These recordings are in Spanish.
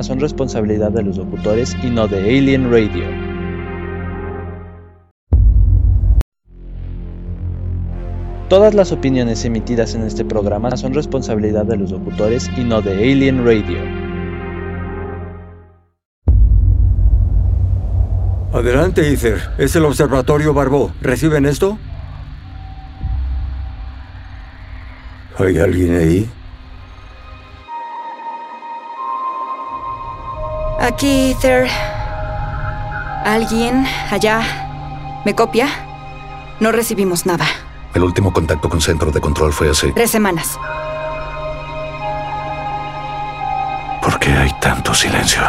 son responsabilidad de los locutores y no de Alien Radio. Todas las opiniones emitidas en este programa son responsabilidad de los locutores y no de Alien Radio. Adelante, Ether. Es el Observatorio Barbo. ¿Reciben esto? ¿Hay alguien ahí? Aquí, Ether. ¿Alguien allá? ¿Me copia? No recibimos nada. El último contacto con centro de control fue hace... Tres semanas. ¿Por qué hay tanto silencio?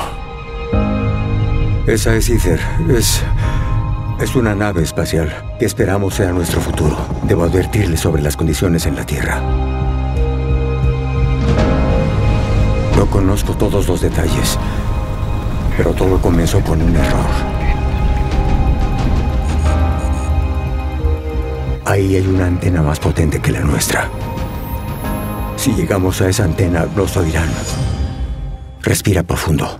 Esa es Ether. Es... Es una nave espacial que esperamos sea nuestro futuro. Debo advertirle sobre las condiciones en la Tierra. No conozco todos los detalles, pero todo comenzó con un error. Ahí hay una antena más potente que la nuestra. Si llegamos a esa antena, nos oirán. Respira profundo.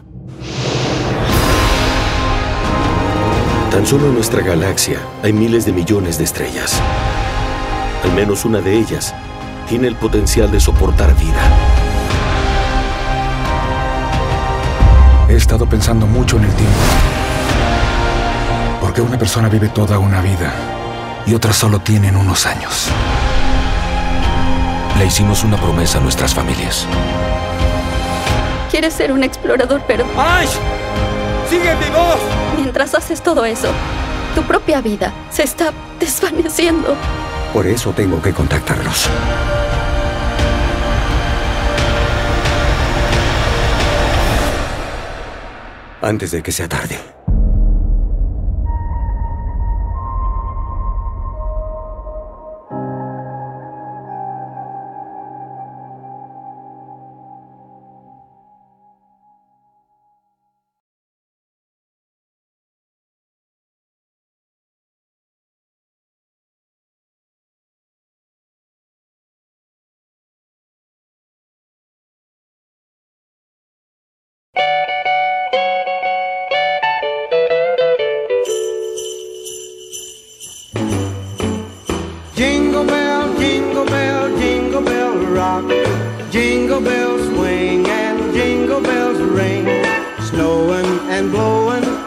Tan solo en nuestra galaxia hay miles de millones de estrellas. Al menos una de ellas tiene el potencial de soportar vida. He estado pensando mucho en el tiempo. Porque una persona vive toda una vida y otras solo tienen unos años. Le hicimos una promesa a nuestras familias. Quieres ser un explorador, pero ¡Ay! ¡Sigue mi voz! mientras haces todo eso, tu propia vida se está desvaneciendo. Por eso tengo que contactarlos. Antes de que sea tarde.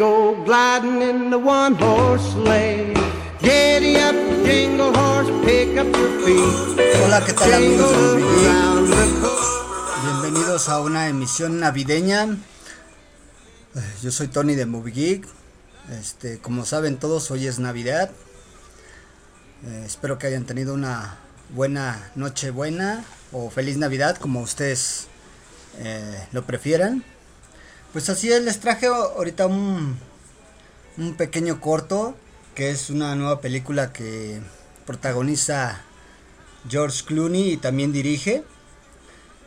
Go gliding in the one horse sleigh. Giddy up, jingle horse, pick up your feet. Hola, ¿qué tal amigos de Bienvenidos a una emisión navideña. Eh, Yo soy Tony de Movie Geek. Este, como saben todos, hoy es Navidad. Eh, espero que hayan tenido una buena noche buena o feliz Navidad, como ustedes eh, lo prefieran. Pues así es, les traje ahorita un, un pequeño corto, que es una nueva película que protagoniza George Clooney y también dirige.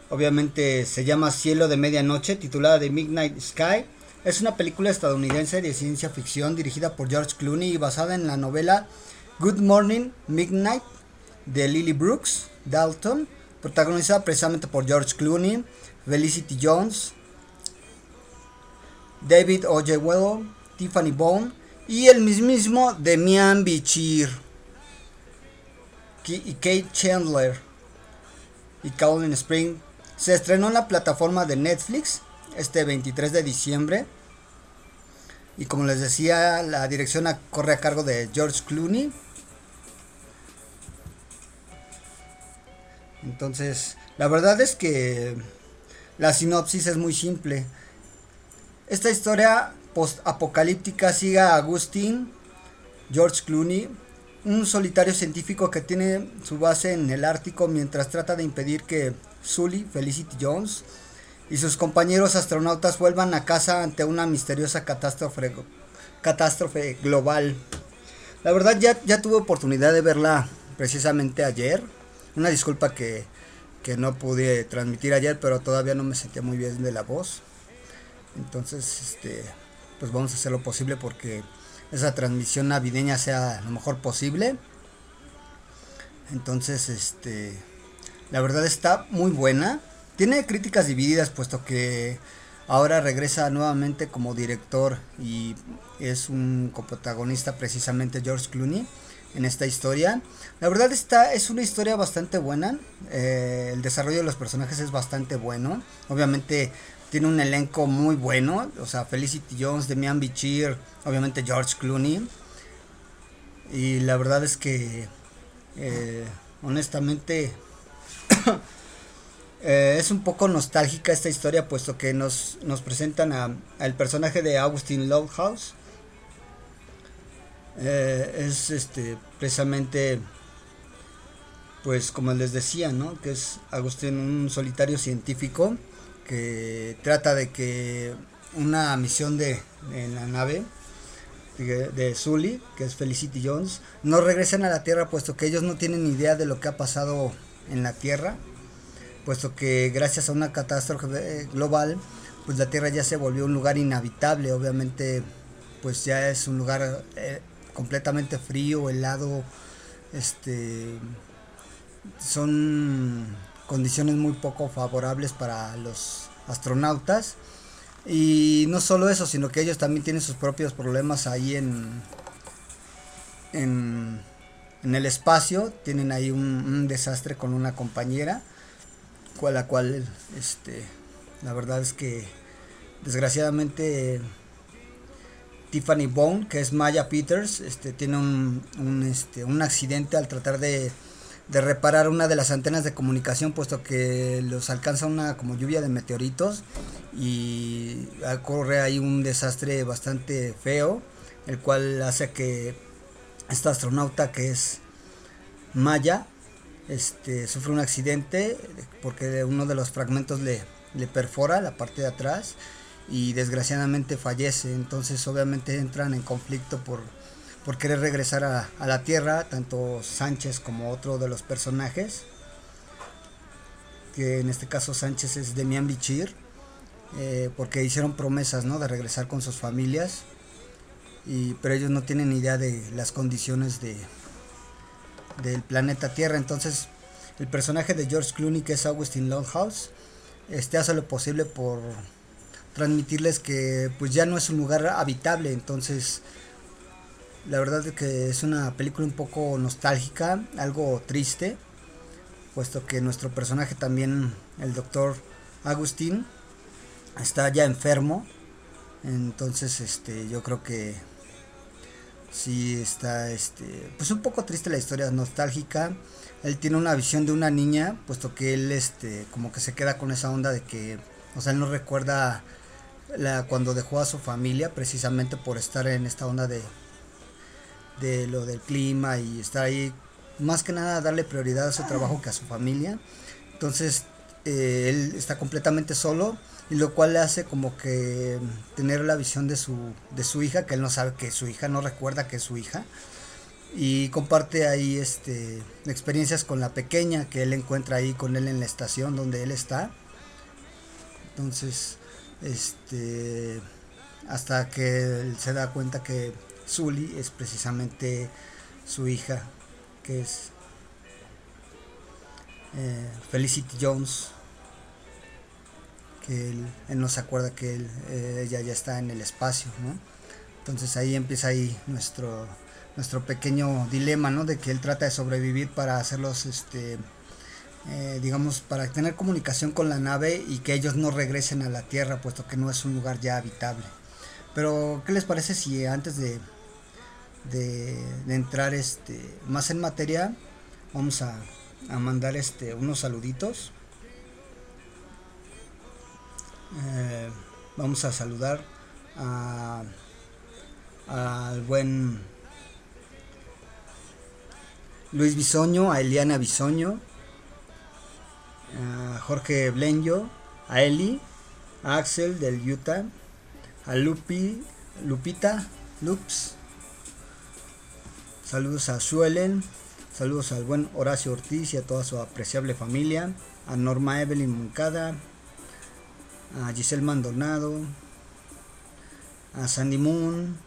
Obviamente se llama Cielo de Medianoche, titulada The Midnight Sky. Es una película estadounidense de ciencia ficción dirigida por George Clooney y basada en la novela Good Morning Midnight de Lily Brooks Dalton, protagonizada precisamente por George Clooney, Felicity Jones, David Oyelowo, Tiffany Bone y el mismísimo Demian Bichir y Kate Chandler y Colin Spring. Se estrenó en la plataforma de Netflix este 23 de diciembre. Y como les decía, la dirección corre a cargo de George Clooney. Entonces, la verdad es que la sinopsis es muy simple. Esta historia post-apocalíptica sigue a Agustín, George Clooney, un solitario científico que tiene su base en el Ártico mientras trata de impedir que Sully, Felicity Jones y sus compañeros astronautas vuelvan a casa ante una misteriosa catástrofe, catástrofe global. La verdad ya, ya tuve oportunidad de verla precisamente ayer. Una disculpa que, que no pude transmitir ayer, pero todavía no me sentía muy bien de la voz. Entonces, este, pues vamos a hacer lo posible porque esa transmisión navideña sea lo mejor posible. Entonces, este, la verdad está muy buena. Tiene críticas divididas puesto que ahora regresa nuevamente como director y es un coprotagonista precisamente George Clooney en esta historia. La verdad está es una historia bastante buena. Eh, el desarrollo de los personajes es bastante bueno. Obviamente tiene un elenco muy bueno. O sea, Felicity Jones, Demian Bichir, obviamente George Clooney. Y la verdad es que, eh, honestamente, eh, es un poco nostálgica esta historia, puesto que nos, nos presentan al personaje de Augustin Lovehouse. Eh, es este precisamente pues como les decía no que es Agustín un solitario científico que trata de que una misión de en la nave de, Sully, que es Felicity Jones, no regresen a la Tierra puesto que ellos no tienen idea de lo que ha pasado en la Tierra, puesto que gracias a una catástrofe global, pues la Tierra ya se volvió un lugar inhabitable, obviamente pues ya es un lugar eh, completamente frío, helado, este son condiciones muy poco favorables para los astronautas. Y no solo eso, sino que ellos también tienen sus propios problemas ahí en, en, el espacio. Tienen ahí un, desastre con una compañera, con la cual, este, la verdad es que desgraciadamente Tiffany Bone, que es Maya Peters, este, tiene un, un, este, un accidente al tratar de de reparar una de las antenas de comunicación puesto que los alcanza una como lluvia de meteoritos y ocurre ahí un desastre bastante feo el cual hace que esta astronauta que es Maya este sufre un accidente porque uno de los fragmentos le, le perfora la parte de atrás y desgraciadamente fallece. Entonces obviamente entran en conflicto por por querer regresar a, la Tierra, tanto Sánchez como otro de los personajes, que en este caso Sánchez es Demian Bichir, eh, porque hicieron promesas ¿no? de regresar con sus familias, y, pero ellos no tienen idea de las condiciones de, del planeta Tierra, entonces el personaje de George Clooney, que es Augustin Longhouse, este hace lo posible por transmitirles que pues ya no es un lugar habitable, entonces la verdad es que es una película un poco nostálgica, algo triste, puesto que nuestro personaje también, el doctor Agustín, está ya enfermo. Entonces, este, yo creo que sí está, este, pues un poco triste la historia, nostálgica. Él tiene una visión de una niña, puesto que él, este, como que se queda con esa onda de que, o sea, él no recuerda la, cuando dejó a su familia, precisamente por estar en esta onda de de lo del clima y estar ahí, más que nada darle prioridad a su trabajo que a su familia. Entonces, eh, él está completamente solo y lo cual le hace como que tener la visión de su, de su hija, que él no sabe que su hija, no recuerda que es su hija. Y comparte ahí este, experiencias con la pequeña que él encuentra ahí con él en la estación donde él está. Entonces, este, hasta que él se da cuenta que Sully es precisamente su hija, que es eh, Felicity Jones, que él, no se acuerda que eh, ella ya está en el espacio, ¿no? Entonces ahí empieza ahí nuestro, nuestro pequeño dilema, ¿no? De que él trata de sobrevivir para hacerlos, este, eh, digamos, para tener comunicación con la nave y que ellos no regresen a la Tierra, puesto que no es un lugar ya habitable. Pero, ¿qué les parece si antes de, de, entrar este más en materia vamos a, mandar este unos saluditos eh, vamos a saludar al buen Luis Bisoño, a Eliana Bisoño, a Jorge Blenjo, a Eli, a Axel del Utah, a Lupi, Lupita, Lups. Saludos a Suelen, saludos al buen Horacio Ortiz y a toda su apreciable familia, a Norma Evelyn Moncada, a Giselle Maldonado, a Sandy Moon,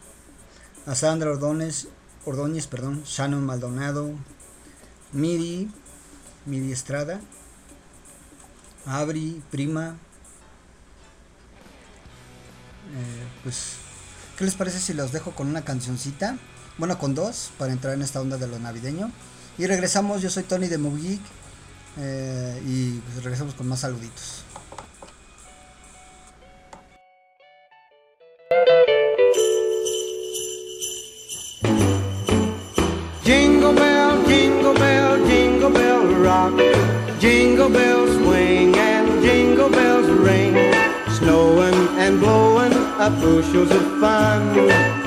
a Sandra Ordóñez, Ordóñez, perdón, Shannon Maldonado, Miri, Miri Estrada, Abri, Prima. Eh, pues, ¿qué les parece si los dejo con una cancioncita? Bueno, con dos, para entrar en esta onda de lo navideño. Y regresamos, yo soy Tony de Movie Geek, eh, y pues regresamos con más saluditos. Jingle bell, jingle bell, jingle bell rock. Jingle bells swing and jingle bells ring. Snowing and blowing up bushels of fun.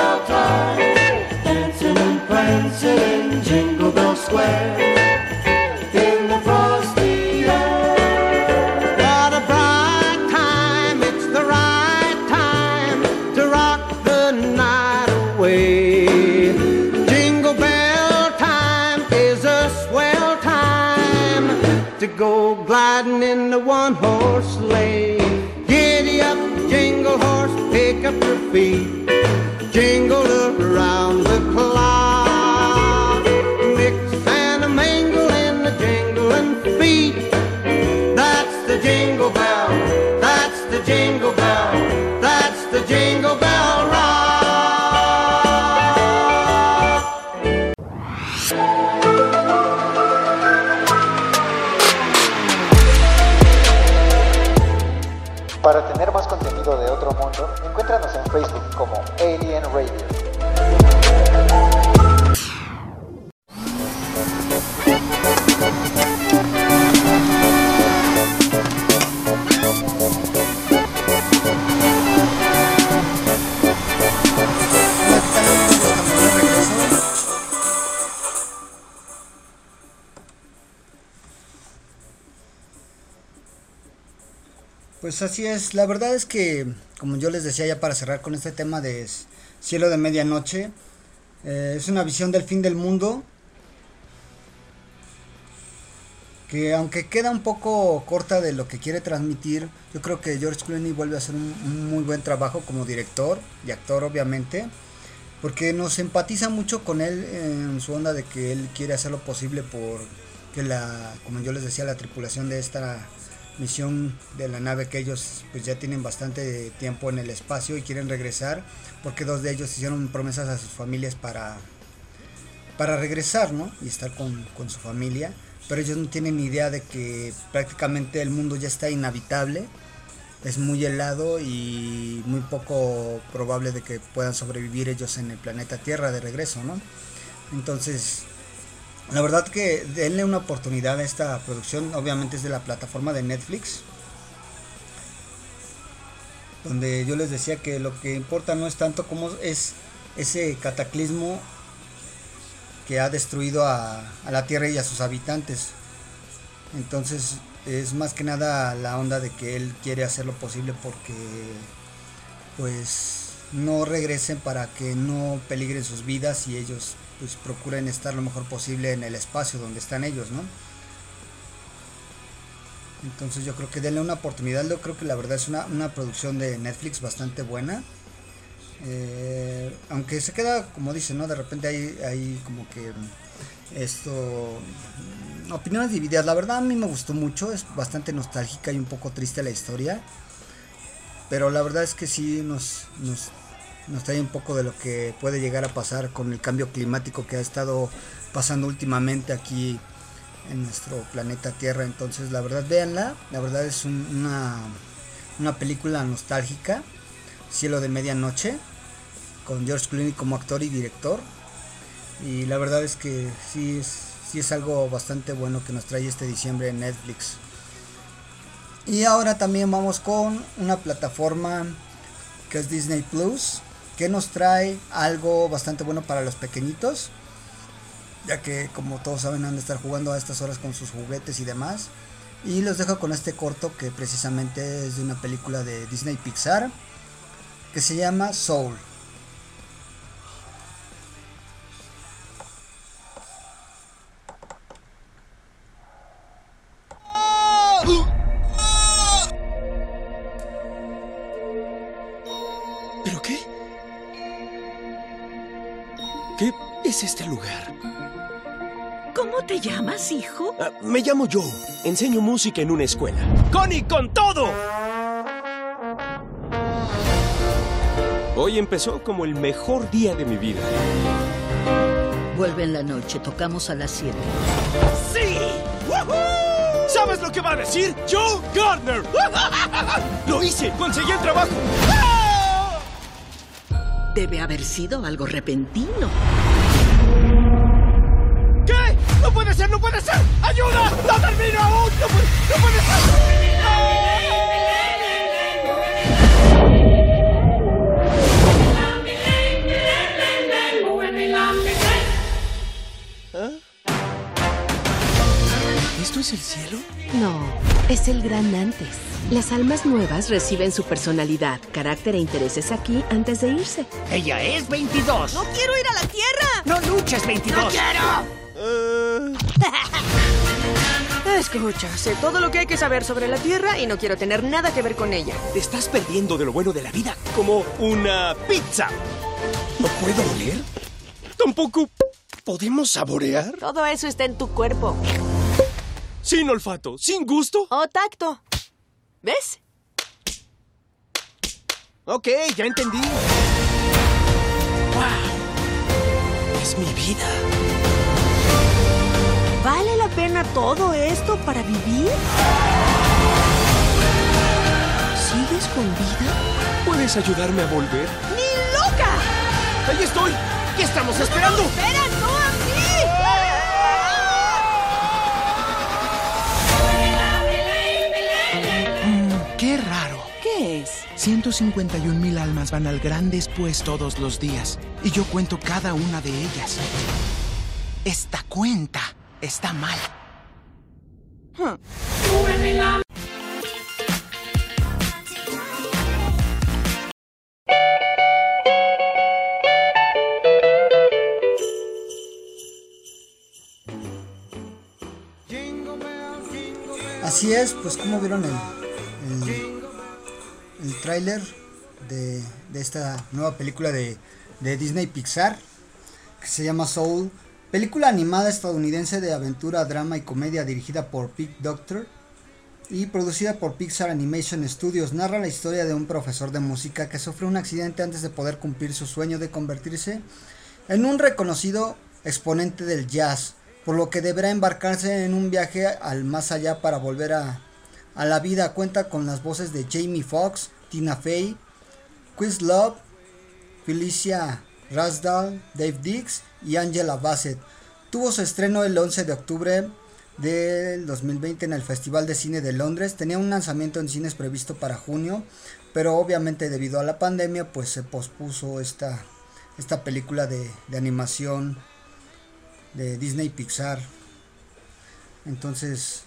to rock the night away. Jingle bell time is a swell time to go gliding in the one horse sleigh. Giddy up, jingle horse, pick up your feet. Alien Radio. Pues así es, la verdad es que, como yo les decía ya para cerrar con este tema de Cielo de Medianoche, eh, es una visión del fin del mundo que aunque queda un poco corta de lo que quiere transmitir, yo creo que George Clooney vuelve a hacer un, un muy buen trabajo como director y actor obviamente, porque nos empatiza mucho con él en su onda de que él quiere hacer lo posible por que la, como yo les decía, la tripulación de esta misión de la nave que ellos pues ya tienen bastante tiempo en el espacio y quieren regresar, porque dos de ellos hicieron promesas a sus familias para para regresar, ¿no? Y estar con, con su familia. Pero ellos no tienen idea de que prácticamente el mundo ya está inhabitable. Es muy helado y muy poco probable de que puedan sobrevivir ellos en el planeta Tierra de regreso, ¿no? Entonces, la verdad que denle una oportunidad a esta producción. Obviamente es de la plataforma de Netflix. Donde yo les decía que lo que importa no es tanto como es ese cataclismo que ha destruido a, a la Tierra y a sus habitantes. Entonces es más que nada la onda de que él quiere hacer lo posible porque pues no regresen para que no peligren sus vidas y ellos pues procuren estar lo mejor posible en el espacio donde están ellos, ¿no? Entonces yo creo que denle una oportunidad. Yo creo que la verdad es una, una producción de Netflix bastante buena. Eh, aunque se queda, como dice, ¿no? De repente hay, hay como que esto mm, opiniones divididas. La verdad a mí me gustó mucho, es bastante nostálgica y un poco triste la historia. Pero la verdad es que sí nos, nos, nos trae un poco de lo que puede llegar a pasar con el cambio climático que ha estado pasando últimamente aquí en nuestro planeta Tierra. Entonces, la verdad, véanla. La verdad es un- una, una película nostálgica. Cielo de Medianoche. Con George Clooney como actor y director. Y la verdad es que sí es, sí es algo bastante bueno que nos trae este diciembre en Netflix. Y ahora también vamos con una plataforma que es Disney Plus. Que nos trae algo bastante bueno para los pequeñitos ya que como todos saben han de estar jugando a estas horas con sus juguetes y demás. Y los dejo con este corto que precisamente es de una película de Disney Pixar que se llama Soul. Llamas, hijo? Ah, me llamo Joe. Enseño música en una escuela. ¡Connie, con todo! Hoy empezó como el mejor día de mi vida. Vuelve en la noche, tocamos a las 7. ¡Sí! ¡Woohoo! ¿Sabes lo que va a decir? Joe Gardner. ¡Lo hice! ¡Conseguí el trabajo! Debe haber sido algo repentino. Puede ser! ¡No puede ser! ¡Ayuda! ¡No termino aún! ¡No puede, no puede ser! ¿Esto es el cielo? No, es el gran antes. Las almas nuevas reciben su personalidad, carácter e intereses aquí antes de irse. Ella es 22. ¡No quiero ir a la Tierra! No luches, 22. ¡No quiero! Escucha, sé todo lo que hay que saber sobre la Tierra y no quiero tener nada que ver con ella. Te estás perdiendo de lo bueno de la vida, como una pizza. ¿No puedo oler? ¿Tampoco podemos saborear? Todo eso está en tu cuerpo. Sin olfato, sin gusto. O tacto. ¿Ves? Ok, ya entendí. ¡Wow! Es mi vida. ¿Vale la pena todo esto para vivir? ¿Sigues con vida? ¿Puedes ayudarme a volver? ¡Ni loca! ¡Ahí estoy! ¿Qué estamos esperando? ¡Espera, no a mí! Mm, qué raro. ¿Qué es? 151 mil almas van al gran después todos los días. Y yo cuento cada una de ellas. Esta cuenta está mal. Así es, pues como vieron el, el, el tráiler de, de esta nueva película de, de Disney Pixar que se llama Soul, película animada estadounidense de aventura, drama y comedia dirigida por Pete Doctor y producida por Pixar Animation Studios, narra la historia de un profesor de música que sufre un accidente antes de poder cumplir su sueño de convertirse en un reconocido exponente del jazz, por lo que deberá embarcarse en un viaje al más allá para volver a, a la vida. Cuenta con las voces de Jamie Foxx, Tina Fey, Chris Love, Felicia Rasdal, Dave Dix y Angela Bassett. Tuvo su estreno el 11 de octubre del 2020 en el Festival de Cine de Londres. Tenía un lanzamiento en cines previsto para junio, pero obviamente debido a la pandemia pues se pospuso esta, esta película de, de animación de Disney Pixar. Entonces,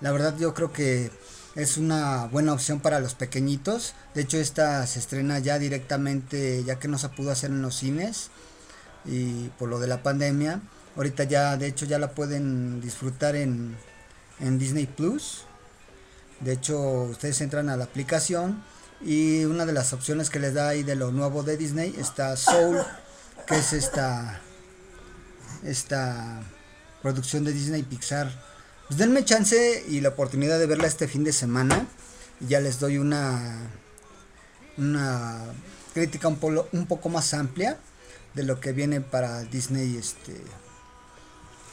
la verdad yo creo que es una buena opción para los pequeñitos. De hecho, esta se estrena ya directamente, ya que no se pudo hacer en los cines y por lo de la pandemia. Ahorita ya, de hecho, ya la pueden disfrutar en, en Disney Plus. De hecho, ustedes entran a la aplicación y una de las opciones que les da ahí de lo nuevo de Disney está Soul, que es esta esta producción de Disney Pixar. Pues denme chance y la oportunidad de verla este fin de semana. Ya les doy una una crítica un, polo- un poco más amplia de lo que viene para Disney este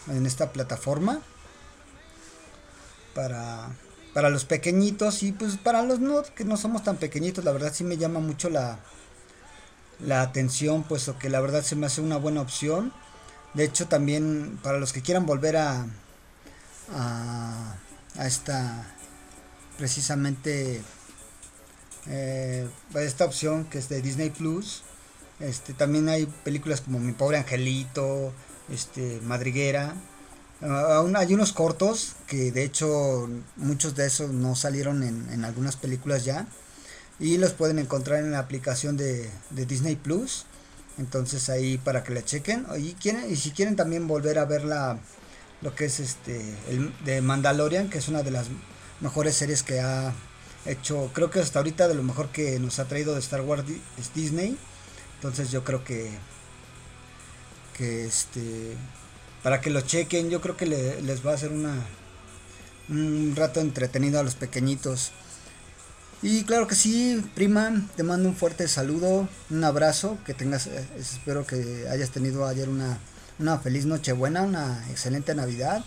en esta plataforma para para los pequeñitos y pues para los que no somos tan pequeñitos la verdad sí me llama mucho la la atención puesto que la verdad se me hace una buena opción de hecho también para los que quieran volver a a, esta precisamente eh, esta opción que es de Disney Plus. Este también hay películas como Mi pobre angelito este Madriguera. Aún hay unos cortos que de hecho muchos de esos no salieron en, en algunas películas ya. Y los pueden encontrar en la aplicación de, de Disney Plus. Entonces ahí para que la chequen. Y quieren y si quieren también volver a ver la lo que es este el de Mandalorian que es una de las mejores series que ha hecho creo que hasta ahorita de lo mejor que nos ha traído de Star Wars es Disney. Entonces yo creo que que este para que lo chequen yo creo que le- les va a hacer una un rato entretenido a los pequeñitos. Y claro que sí prima te mando un fuerte saludo un abrazo que tengas eh, espero que hayas tenido ayer una una feliz nochebuena una excelente navidad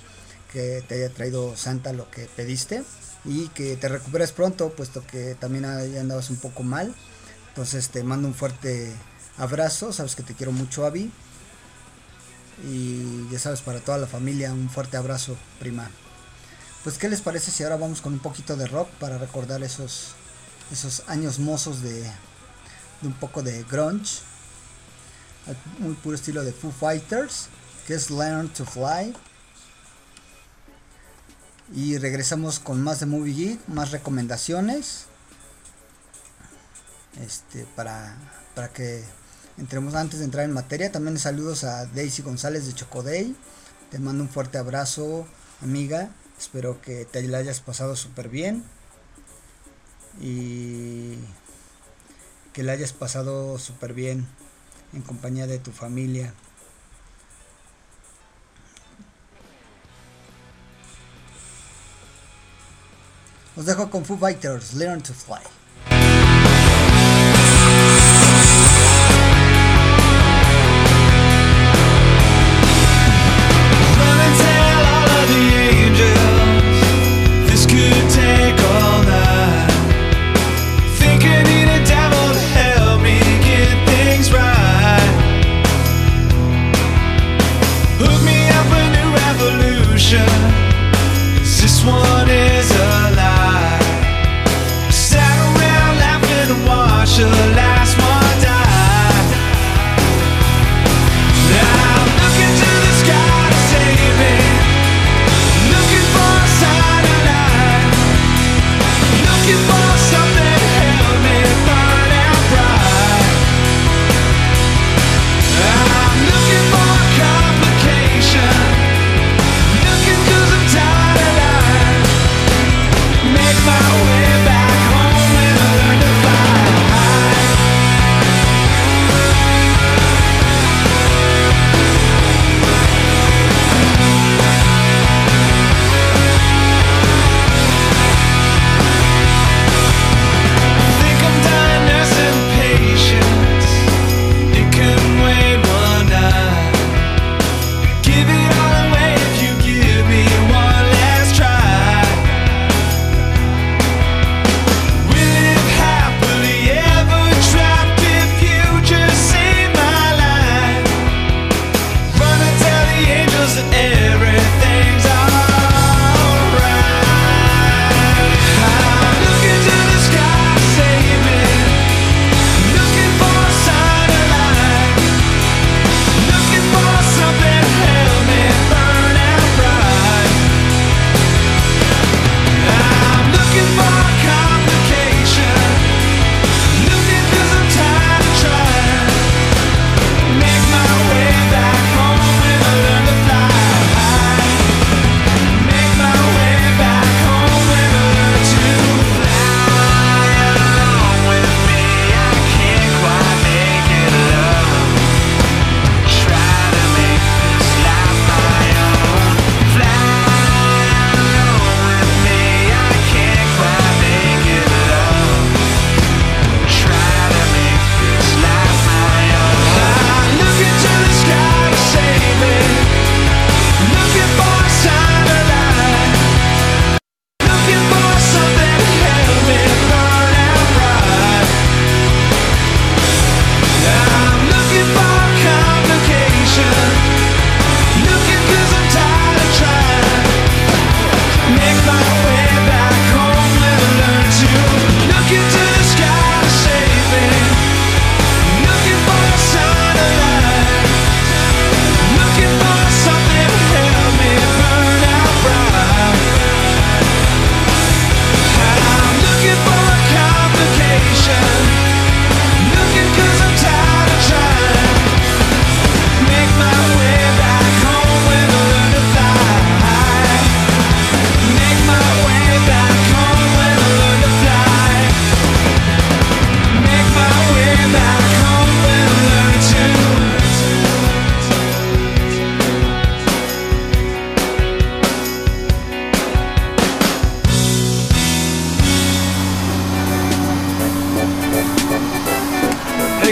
que te haya traído Santa lo que pediste y que te recuperes pronto puesto que también andabas un poco mal entonces te mando un fuerte abrazo sabes que te quiero mucho Avi y ya sabes, para toda la familia, un fuerte abrazo, prima. Pues, ¿qué les parece si ahora vamos con un poquito de rock para recordar esos, esos años mozos de un poco de grunge? Muy puro estilo de Foo Fighters, que es Learn to Fly. Y regresamos con más de Movie Geek, más recomendaciones. Este, para, para que entremos antes de entrar en materia. También saludos a Daisy González de Chocoday. Te mando un fuerte abrazo, amiga. Espero que te la hayas pasado súper bien. Y que la hayas pasado súper bien en compañía de tu familia. Os dejo con Foo Fighters, Learn to Fly.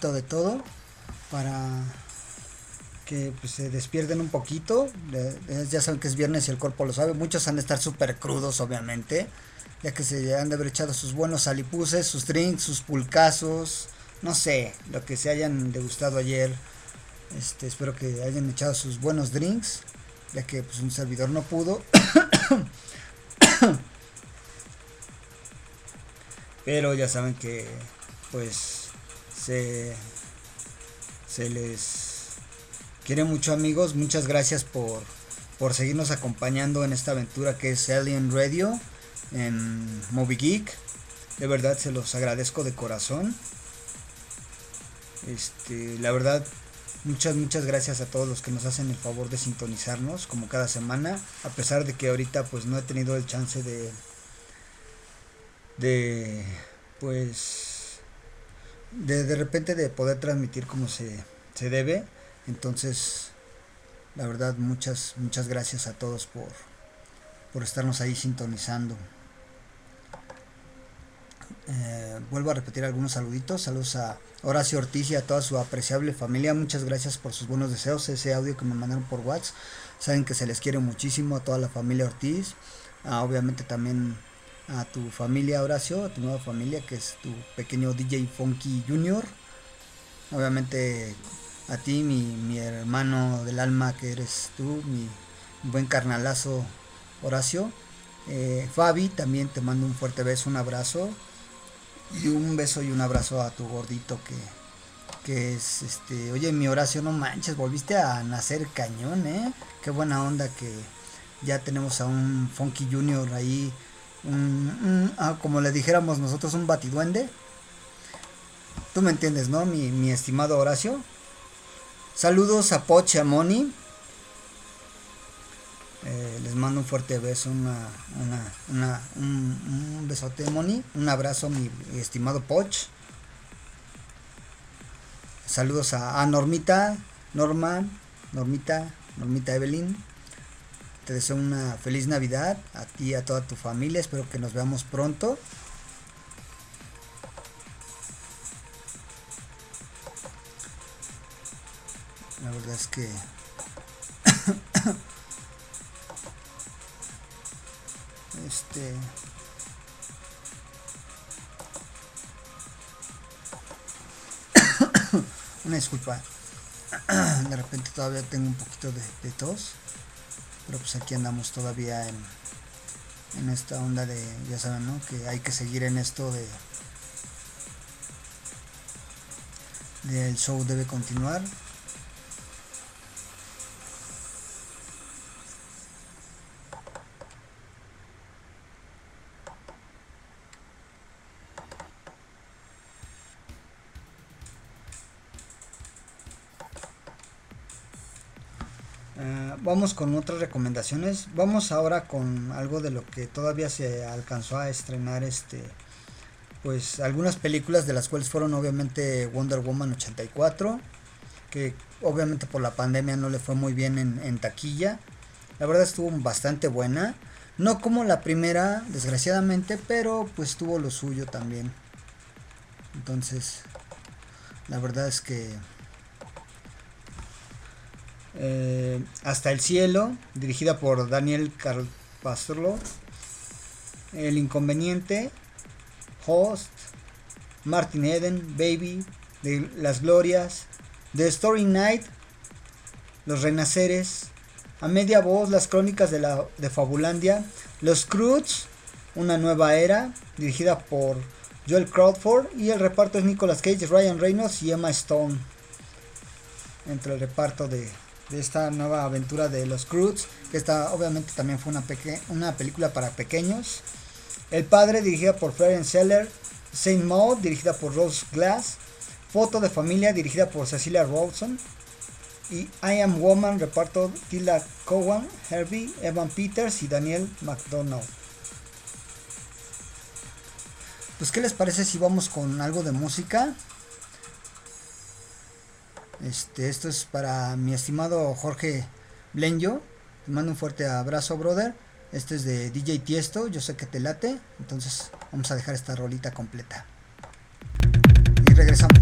De todo para que pues, se despierten un poquito. Ya saben que es viernes y el cuerpo lo sabe. Muchos han de estar súper crudos, obviamente. Ya que se han de haber echado sus buenos alipuses, sus drinks, sus pulcazos. No sé, lo que se hayan degustado ayer. Este, espero que hayan echado sus buenos drinks. Ya que pues, un servidor no pudo. Pero ya saben que pues se, se les quiere mucho amigos. Muchas gracias por, por seguirnos acompañando en esta aventura que es Alien Radio en Moby Geek. De verdad se los agradezco de corazón. Este, la verdad, muchas, muchas gracias a todos los que nos hacen el favor de sintonizarnos como cada semana. A pesar de que ahorita pues no he tenido el chance de, de pues de, de repente de poder transmitir como se, se debe. Entonces la verdad muchas muchas gracias a todos por por estarnos ahí sintonizando. Eh, vuelvo a repetir algunos saluditos. Saludos a Horacio Ortiz y a toda su apreciable familia. Muchas gracias por sus buenos deseos. Ese audio que me mandaron por WhatsApp saben que se les quiere muchísimo a toda la familia Ortiz. Ah, obviamente también a tu familia Horacio, a tu nueva familia que es tu pequeño DJ Funky Junior. Obviamente a ti, mi, mi hermano del alma que eres tú, mi buen carnalazo Horacio. Eh, Fabi, también te mando un fuerte beso, un abrazo. Y un beso y un abrazo a tu gordito que, que es este. Oye, mi Horacio, no manches, volviste a nacer cañón, eh. Qué buena onda que ya tenemos a un Funky Junior ahí un- un- ah, como le dijéramos nosotros, un batiduende. Tú me entiendes, ¿no? Mi, mi estimado Horacio. Saludos a Poche, a Moni. Eh, les mando un fuerte beso, una, una, una- un, un besote, Moni. Un abrazo, mi estimado Poch. Saludos a, a Normita, Norma, Normita, Normita Evelyn. Te deseo una feliz Navidad a ti y a toda tu familia. Espero que nos veamos pronto. La verdad es que este una disculpa. De repente todavía tengo un poquito de, de tos. Pero pues aquí andamos todavía en, en esta onda de, ya saben, ¿no? Que hay que seguir en esto de... del show debe continuar. Vamos con otras recomendaciones. Vamos ahora con algo de lo que todavía se alcanzó a estrenar este pues algunas películas de las cuales fueron obviamente Wonder Woman 84 que obviamente por la pandemia no le fue muy bien en, en taquilla. La verdad estuvo bastante buena. No como la primera, desgraciadamente, pero pues tuvo lo suyo también. Entonces, la verdad es que eh, Hasta el cielo, dirigida por Daniel Carpastro. El inconveniente, Host, Martin Eden, Baby, de Las Glorias, The Story Night, Los Renaceres, A Media Voz, Las Crónicas de, la, de Fabulandia, Los Croods, Una Nueva Era, dirigida por Joel Crawford, y el reparto es Nicolas Cage, Ryan Reynolds y Emma Stone. Entre el reparto de, de esta nueva aventura de los Croods, que esta obviamente también fue una, una película para pequeños. El Padre, dirigida por Florence Seller. Saint Maud, dirigida por Rose Glass. Foto de Familia, dirigida por Cecilia Rawson. Y I Am Woman, reparto Tila Cowan, Herbie, Evan Peters y Daniel McDonough. Pues, ¿qué les parece si vamos con algo de música? Este, esto es para mi estimado Jorge Blenyo. Te mando un fuerte abrazo, brother. Este es de DJ Tiesto. Yo sé que te late. Entonces, vamos a dejar esta rolita completa. Y regresamos.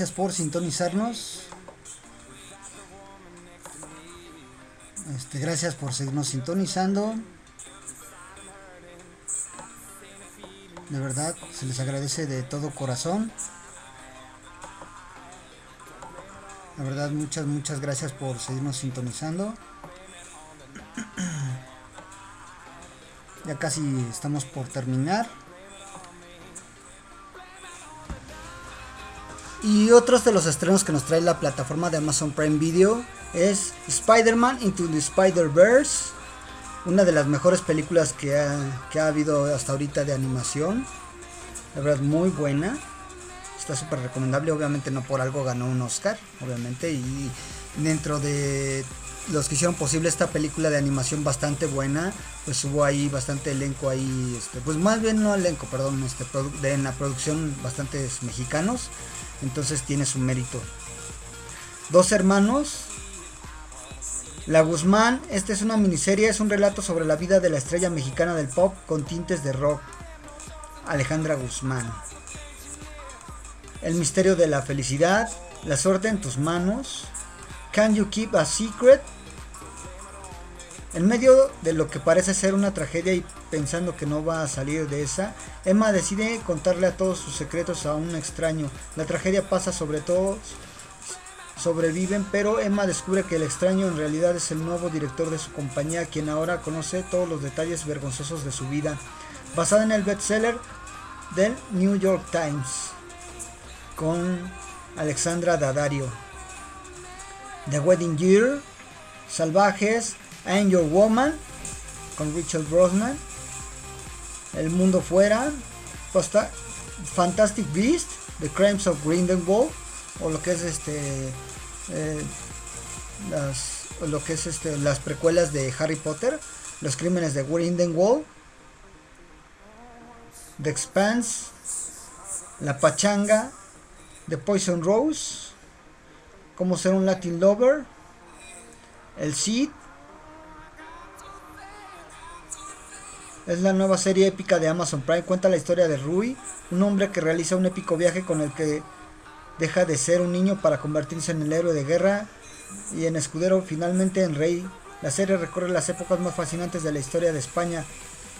Gracias por sintonizarnos. Este, gracias por seguirnos sintonizando. De verdad, se les agradece de todo corazón. La verdad, muchas, muchas gracias por seguirnos sintonizando. Ya casi estamos por terminar. Y otros de los estrenos que nos trae la plataforma de Amazon Prime Video es Spider-Man Into the Spider-Verse. Una de las mejores películas que ha, que ha habido hasta ahorita de animación. La verdad, muy buena. Está súper recomendable. Obviamente no por algo ganó un Oscar. Obviamente. Y dentro de los que hicieron posible esta película de animación bastante buena, pues hubo ahí bastante elenco ahí, este, pues más bien no elenco, perdón, este, de, en la producción bastantes mexicanos, entonces tiene su mérito. Dos hermanos, La Guzmán, esta es una miniserie, es un relato sobre la vida de la estrella mexicana del pop con tintes de rock, Alejandra Guzmán. El misterio de la felicidad, La suerte en tus manos, Can You Keep a Secret? En medio de lo que parece ser una tragedia y pensando que no va a salir de esa, Emma decide contarle a todos sus secretos a un extraño. La tragedia pasa sobre todos, sobreviven, pero Emma descubre que el extraño en realidad es el nuevo director de su compañía, quien ahora conoce todos los detalles vergonzosos de su vida. Basada en el bestseller del New York Times, con Alexandra Daddario. The Wedding Year, Salvajes, I'm Your Woman, con Richard Brosnan, El Mundo Fuera, Posta- Fantastic Beast, The Crimes of Grindelwald, o lo que es este, eh, las, lo que es este, las precuelas de Harry Potter, Los Crímenes de Grindelwald, The Expanse, La Pachanga, The Poison Rose, Cómo ser un Latin Lover, El Cid, Es la nueva serie épica de Amazon Prime. Cuenta la historia de Rui, un hombre que realiza un épico viaje con el que deja de ser un niño para convertirse en el héroe de guerra y en escudero finalmente en rey. La serie recorre las épocas más fascinantes de la historia de España,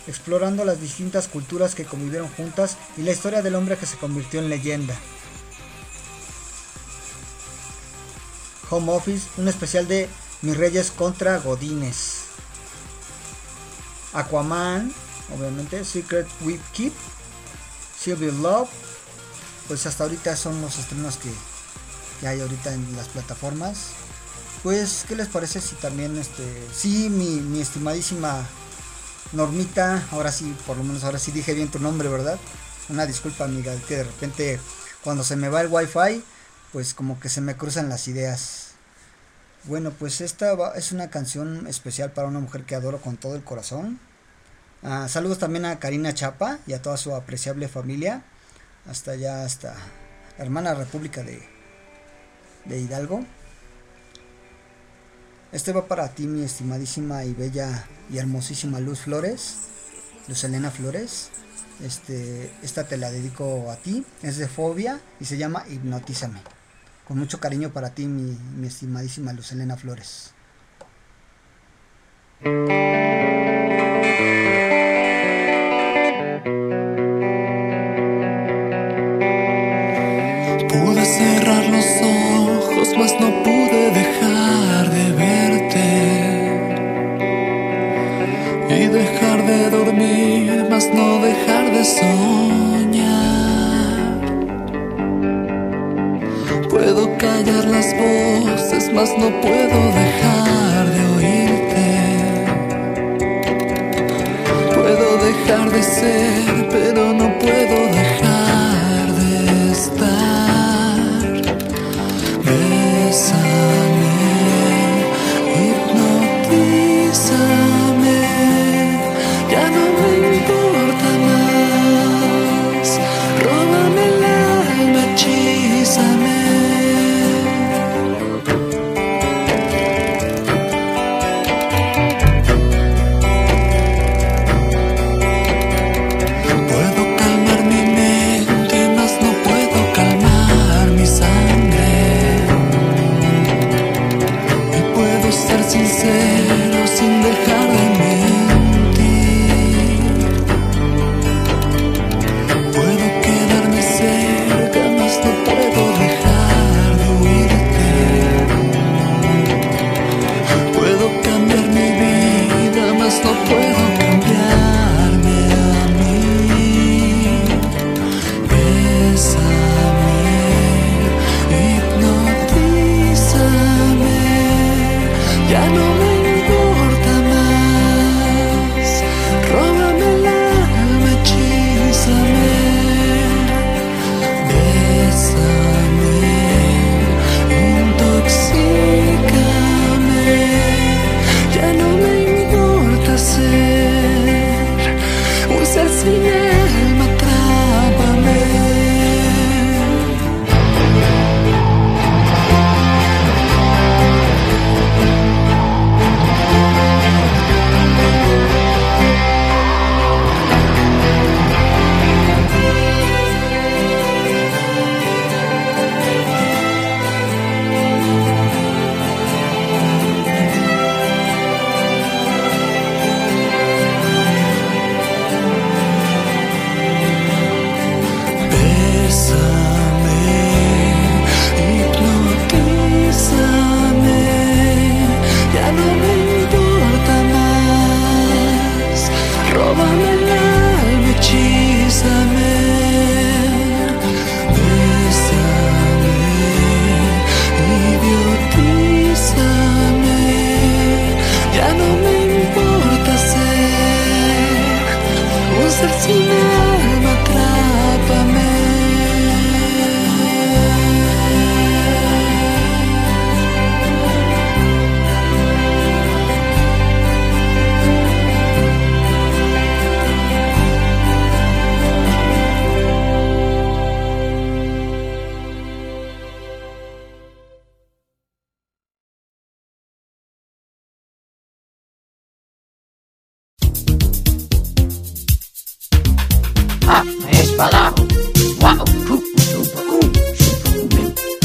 explorando las distintas culturas que convivieron juntas y la historia del hombre que se convirtió en leyenda. Home Office, un especial de Mis Reyes contra Godines. Aquaman, obviamente, Secret We Keep, Silver Love, pues hasta ahorita son los estrenos que, que hay ahorita en las plataformas. Pues, ¿qué les parece si también, este, sí, mi, mi estimadísima Normita, ahora sí, por lo menos ahora sí dije bien tu nombre, ¿verdad? Una disculpa, amiga, que de repente cuando se me va el wifi, pues como que se me cruzan las ideas. Bueno, pues esta va- es una canción especial para una mujer que adoro con todo el corazón. Ah, saludos también a Karina Chapa y a toda su apreciable familia. Hasta allá, hasta la hermana República de, de Hidalgo. Este va para ti, mi estimadísima y bella y hermosísima Luz Flores. Luz Elena Flores. Este, esta te la dedico a ti. Es de Fobia y se llama Hipnotízame. Con mucho cariño para ti, mi, estimadísima Luz Elena Flores.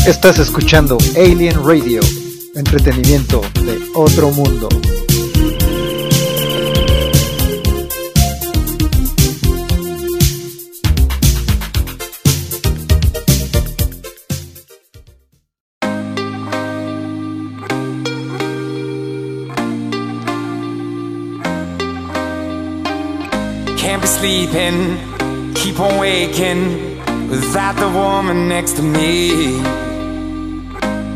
Estás escuchando Alien Radio, entretenimiento de otro mundo. Can't be sleeping, keep on waking without the woman next to me.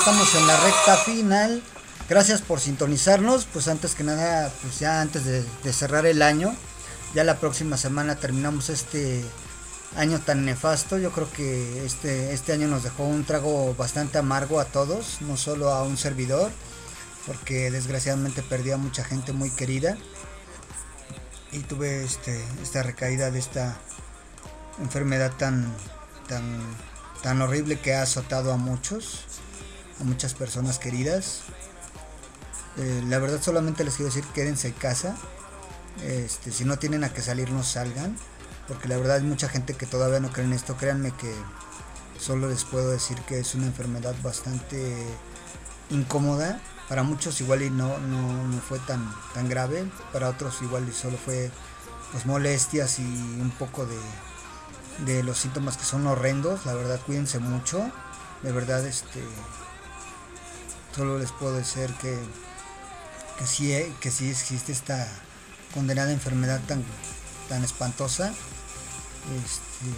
Estamos en la recta final. Gracias por sintonizarnos. Pues antes que nada, pues ya antes de, cerrar el año, ya la próxima semana terminamos este año tan nefasto. Yo creo que este, este año nos dejó un trago bastante amargo a todos, no solo a un servidor, porque desgraciadamente perdí a mucha gente muy querida. Y tuve este, esta recaída de esta enfermedad tan, tan, tan horrible que ha azotado a muchos, a muchas personas queridas. Eh, la verdad solamente les quiero decir quédense en casa. Este, si no tienen a que salir no salgan. Porque la verdad hay mucha gente que todavía no cree en esto. Créanme que solo les puedo decir que es una enfermedad bastante incómoda. Para muchos igual y no, no, no fue tan, tan grave. Para otros igual y solo fue pues molestias y un poco de, de los síntomas que son horrendos. La verdad cuídense mucho. De verdad este solo les puedo decir que que sí, que sí existe esta condenada enfermedad tan, tan espantosa. Este,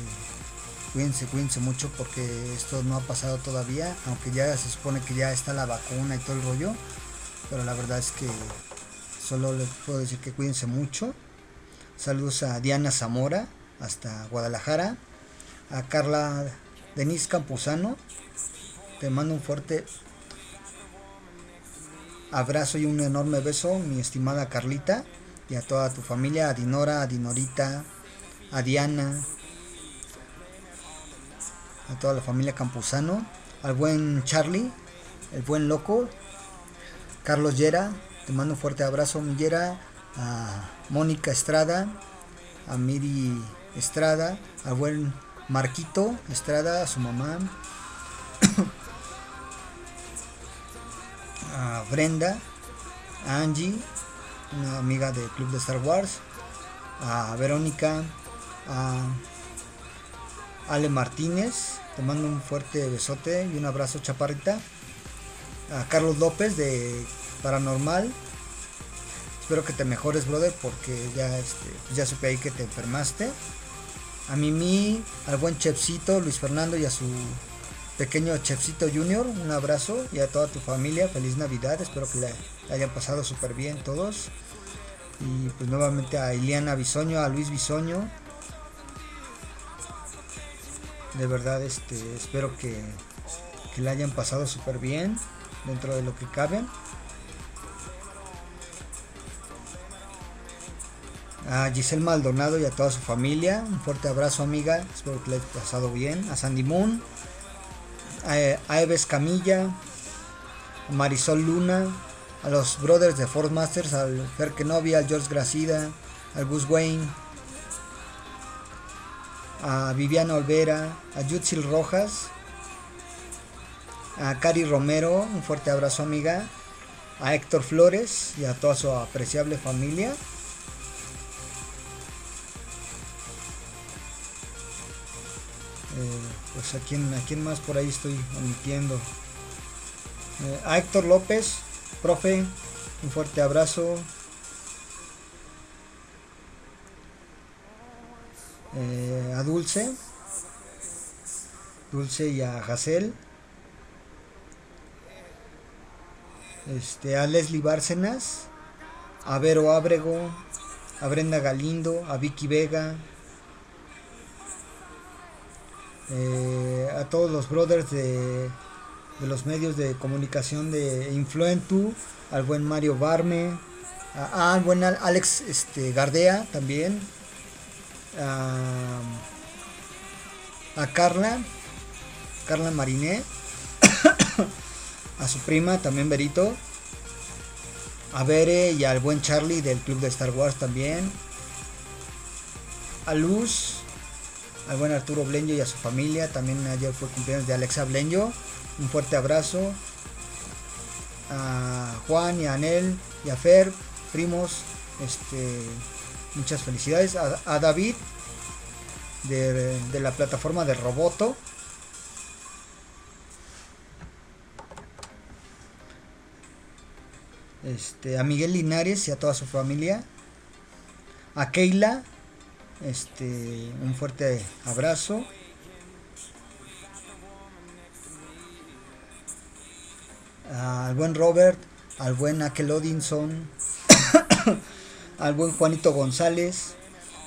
cuídense, cuídense mucho porque esto no ha pasado todavía, aunque ya se supone que ya está la vacuna y todo el rollo. Pero la verdad es que solo les puedo decir que cuídense mucho. Saludos a Diana Zamora hasta Guadalajara. A Carla Denise Campuzano. Te mando un fuerte abrazo y un enorme beso, mi estimada Carlita, y a toda tu familia, a Dinora, a Dinorita, a Diana, a toda la familia Campuzano, al buen Charlie, el buen loco, Carlos Yera, te mando un fuerte abrazo, mi Yera, a Mónica Estrada, a Miri Estrada, al buen Marquito Estrada, a su mamá, a Brenda, a Angie, una amiga del club de Star Wars, a Verónica, a Ale Martínez, te mando un fuerte besote y un abrazo chaparrita, a Carlos López de Paranormal, espero que te mejores brother porque ya, este, pues ya supe ahí que te enfermaste, a Mimi, al buen Chefcito, Luis Fernando y a su pequeño Chefcito Junior, un abrazo y a toda tu familia, feliz Navidad, espero que la, hayan pasado súper bien todos. Y pues nuevamente a Iliana Bisoño, a Luis Bisoño. De verdad, este, espero que, que la hayan pasado súper bien dentro de lo que cabe. A Giselle Maldonado y a toda su familia, un fuerte abrazo amiga, espero que la hayas pasado bien. A Sandy Moon, a, Eves Camilla, a Marisol Luna, a los brothers de Ford Masters, al Fer Kenobi, al George Gracida, al Gus Wayne, a Viviana Olvera, a Yutzil Rojas, a Cari Romero, un fuerte abrazo amiga, a Héctor Flores y a toda su apreciable familia. Pues a quién, a quién más por ahí estoy omitiendo. Eh, a Héctor López, profe, un fuerte abrazo. Eh, a Dulce, Dulce y a Hazel. este, a Leslie Bárcenas, a Vero Ábrego, a Brenda Galindo, a Vicky Vega, eh, a todos los brothers de, de los medios de comunicación de Influentu, al buen Mario Barme, a- al buen Al- Alex este, Gardea también, a, a Carla, Carla Mariné, a su prima también Berito, a Bere y al buen Charlie del club de Star Wars también, a Luz, al buen Arturo Blenjo y a su familia, también ayer fue cumpleaños de Alexa Blenjo, un fuerte abrazo, a Juan y a Anel y a Fer, primos, este, muchas felicidades, a, David de, de la plataforma de Roboto, este, a Miguel Linares y a toda su familia, a Keila, este, un fuerte abrazo. Al buen Robert, al buen Akel Odinson, al buen Juanito González,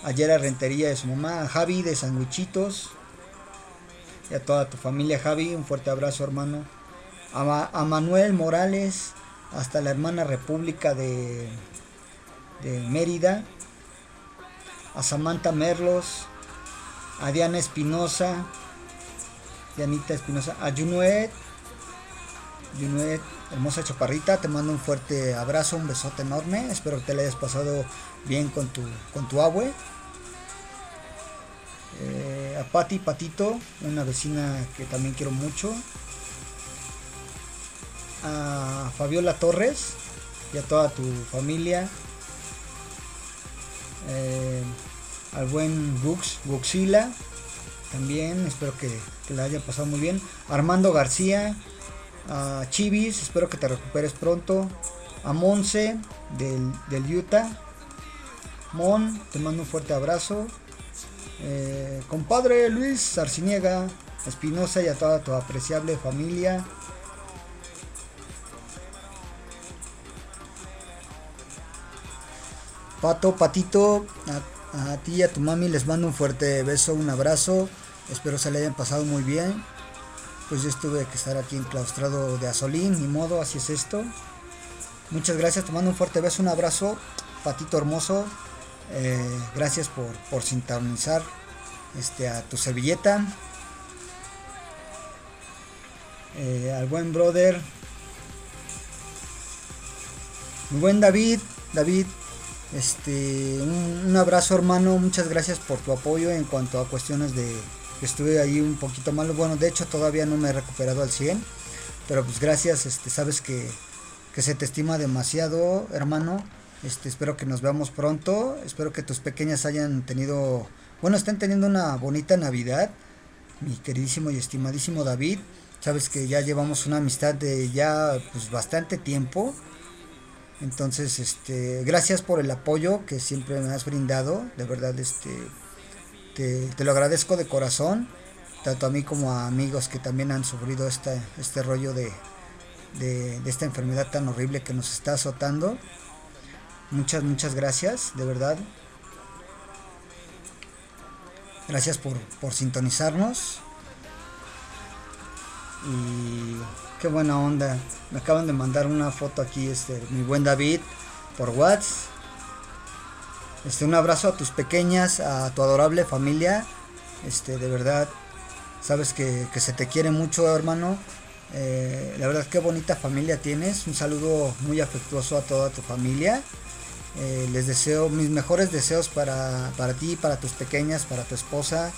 a Yera Rentería de su mamá, a Javi de Sanguichitos y a toda tu familia Javi, un fuerte abrazo hermano. A, a Manuel Morales, hasta la hermana República de, de Mérida, a Samantha Merlos, a Diana Espinosa, Dianita Espinosa, a Junuet, Junuet, hermosa chaparrita, te mando un fuerte abrazo, un besote enorme, espero que te la hayas pasado bien con tu, con tu abue. Eh, a Pati Patito, una vecina que también quiero mucho. A Fabiola Torres y a toda tu familia. Eh, al buen Gux, Guxila, también espero que, la haya pasado muy bien. Armando García, a Chivis, espero que te recuperes pronto. A Monse del, del Utah. Mon, te mando un fuerte abrazo. Eh, compadre Luis Arciniega, Espinosa y a toda tu apreciable familia. Pato, Patito, a, ti y a tu mami les mando un fuerte beso, un abrazo. Espero se le hayan pasado muy bien. Pues yo estuve que estar aquí enclaustrado de Azolín, ni modo, así es esto. Muchas gracias, te mando un fuerte beso, un abrazo, Patito hermoso. Eh, gracias por, por sintonizar este, a tu servilleta. Eh, al buen brother. Mi buen David, David, este, un, abrazo hermano, muchas gracias por tu apoyo en cuanto a cuestiones de que estuve ahí un poquito malo. Bueno, de hecho todavía no me he recuperado al 100, pero pues gracias, este, sabes que, que se te estima demasiado, hermano. Este, espero que nos veamos pronto. Espero que tus pequeñas hayan tenido, bueno, estén teniendo una bonita Navidad. Mi queridísimo y estimadísimo David, sabes que ya llevamos una amistad de ya pues bastante tiempo. Entonces, este, gracias por el apoyo que siempre me has brindado. De verdad, este, te, lo agradezco de corazón. Tanto a mí como a amigos que también han sufrido esta, este rollo de, de, de esta enfermedad tan horrible que nos está azotando. Muchas, muchas gracias, de verdad. Gracias por, por sintonizarnos. Y qué buena onda. Me acaban de mandar una foto aquí, este, mi buen David, por WhatsApp. Este, un abrazo a tus pequeñas, a tu adorable familia. Este, de verdad, sabes que, que se te quiere mucho, hermano. Eh, la verdad, qué bonita familia tienes. Un saludo muy afectuoso a toda tu familia. Eh, les deseo mis mejores deseos para, para ti, para tus pequeñas, para tu esposa.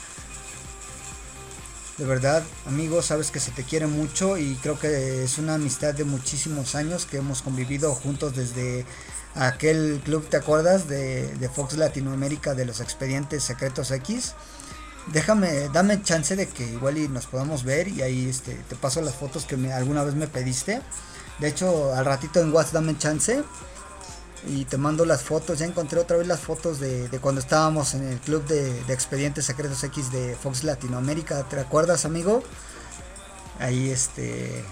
De verdad, amigo, sabes que se te quiere mucho y creo que es una amistad de muchísimos años que hemos convivido juntos desde aquel club, ¿te acuerdas? De, de Fox Latinoamérica de los expedientes secretos X. Déjame, dame chance de que igual y nos podamos ver y ahí este, te paso las fotos que me, alguna vez me pediste. De hecho, al ratito en WhatsApp dame chance y te mando las fotos. Ya encontré otra vez las fotos de, de cuando estábamos en el club de, expedientes secretos X de Fox Latinoamérica. ¿Te acuerdas, amigo? Ahí este.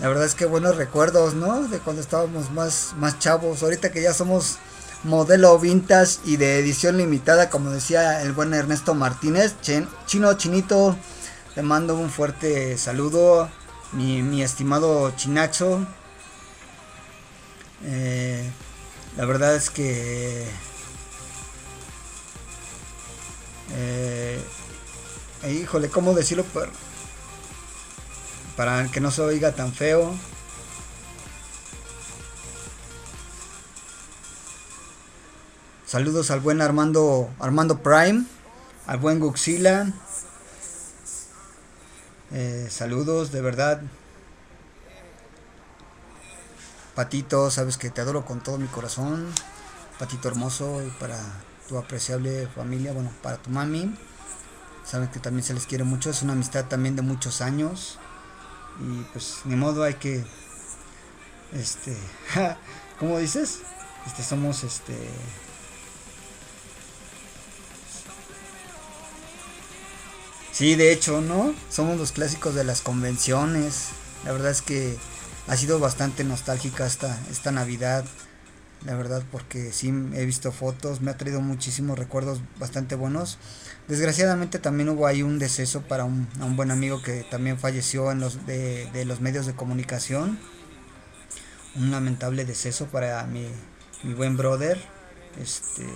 La verdad es que buenos recuerdos, ¿no? De cuando estábamos más, más chavos. Ahorita que ya somos modelo vintage y de edición limitada, como decía el buen Ernesto Martínez. Chino Chinito, te mando un fuerte saludo. Mi, mi estimado Chinaxo. Eh, la verdad es que... Eh, eh, híjole, ¿cómo decirlo? Para, que no se oiga tan feo. Saludos al buen Armando Armando Prime, al buen Guxila. Eh, saludos, de verdad. Patito, sabes que te adoro con todo mi corazón. Patito hermoso y para tu apreciable familia, bueno, para tu mami. Saben que también se les quiere mucho, es una amistad también de muchos años. Y pues ni modo hay que este, ¿cómo dices? Este somos este Sí, de hecho, ¿no? Somos los clásicos de las convenciones. La verdad es que ha sido bastante nostálgica esta, esta Navidad. La verdad, porque sí he visto fotos, me ha traído muchísimos recuerdos bastante buenos. Desgraciadamente también hubo ahí un deceso para un, a un buen amigo que también falleció en los de, de los medios de comunicación. Un lamentable deceso para mi, mi buen brother. Este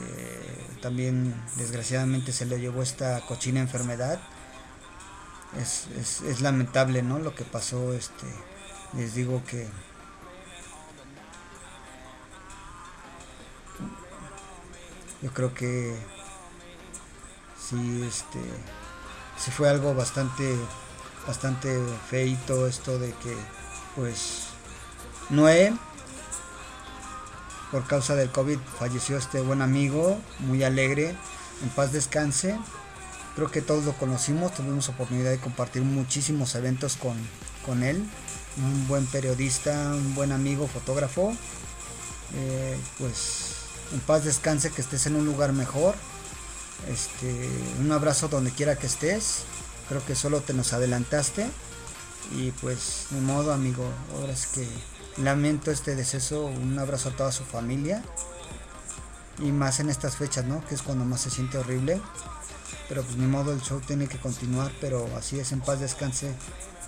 también desgraciadamente se le llevó esta cochina enfermedad. Es, es, es lamentable, ¿no? Lo que pasó, este, les digo que yo creo que sí, este, sí fue algo bastante, bastante feito esto de que, pues, Noé, por causa del COVID, falleció este buen amigo, muy alegre, en paz descanse. Creo que todos lo conocimos, tuvimos oportunidad de compartir muchísimos eventos con, con él. Un buen periodista, un buen amigo, fotógrafo. Eh, pues en paz descanse, que estés en un lugar mejor. Este, un abrazo donde quiera que estés. Creo que solo te nos adelantaste. Y pues, de modo, amigo. Ahora es que lamento este deceso. Un abrazo a toda su familia. Y más en estas fechas, ¿no? Que es cuando más se siente horrible. Pero pues ni modo, el show tiene que continuar. Pero así es, en paz descanse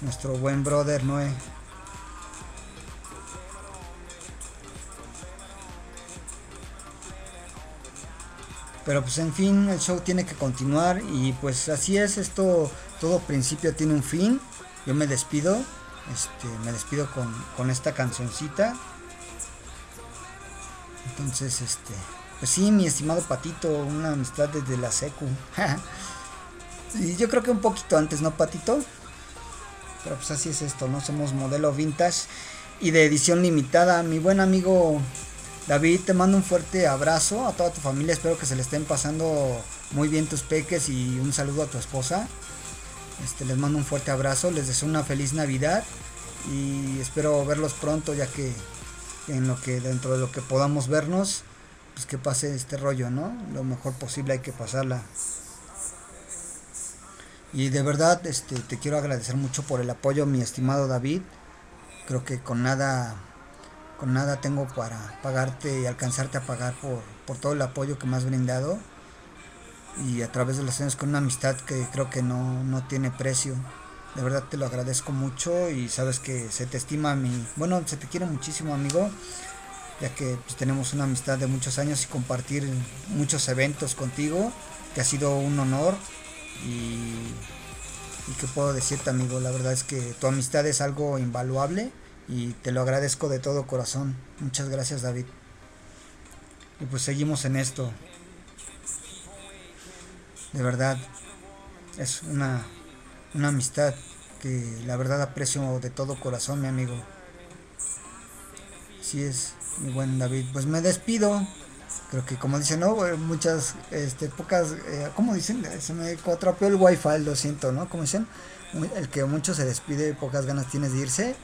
nuestro buen brother Noé. Pero pues en fin, el show tiene que continuar y pues así es, esto, todo principio tiene un fin. Yo me despido, este, me despido con, con esta cancioncita. Entonces, este, pues sí, mi estimado Patito, una amistad desde la secu. y yo creo que un poquito antes, ¿no, Patito? Pero pues así es esto, ¿no? Somos modelo vintage y de edición limitada. Mi buen amigo David, te mando un fuerte abrazo a toda tu familia. Espero que se le estén pasando muy bien tus peques y un saludo a tu esposa. Este, les mando un fuerte abrazo, les deseo una feliz Navidad y espero verlos pronto ya que en lo que dentro de lo que podamos vernos, pues que pase este rollo, ¿no? Lo mejor posible hay que pasarla. Y de verdad, este, te quiero agradecer mucho por el apoyo, mi estimado David. Creo que con nada con nada tengo para pagarte y alcanzarte a pagar por, por todo el apoyo que me has brindado y a través de los años con una amistad que creo que no, no tiene precio. De verdad te lo agradezco mucho y sabes que se te estima mi... Bueno, se te quiere muchísimo amigo, ya que pues, tenemos una amistad de muchos años y compartir muchos eventos contigo, que ha sido un honor y... ¿Y qué puedo decirte amigo? La verdad es que tu amistad es algo invaluable y te lo agradezco de todo corazón. Muchas gracias David. Y pues seguimos en esto. De verdad, es una, una amistad que la verdad aprecio de todo corazón, mi amigo. Así es, buen David. Pues me despido. Creo que como dicen, no, muchas, este, pocas, eh, ¿cómo dicen? Se me atrapeó el wifi, lo siento, ¿no? Como dicen, el que mucho se despide, pocas ganas tienes de irse.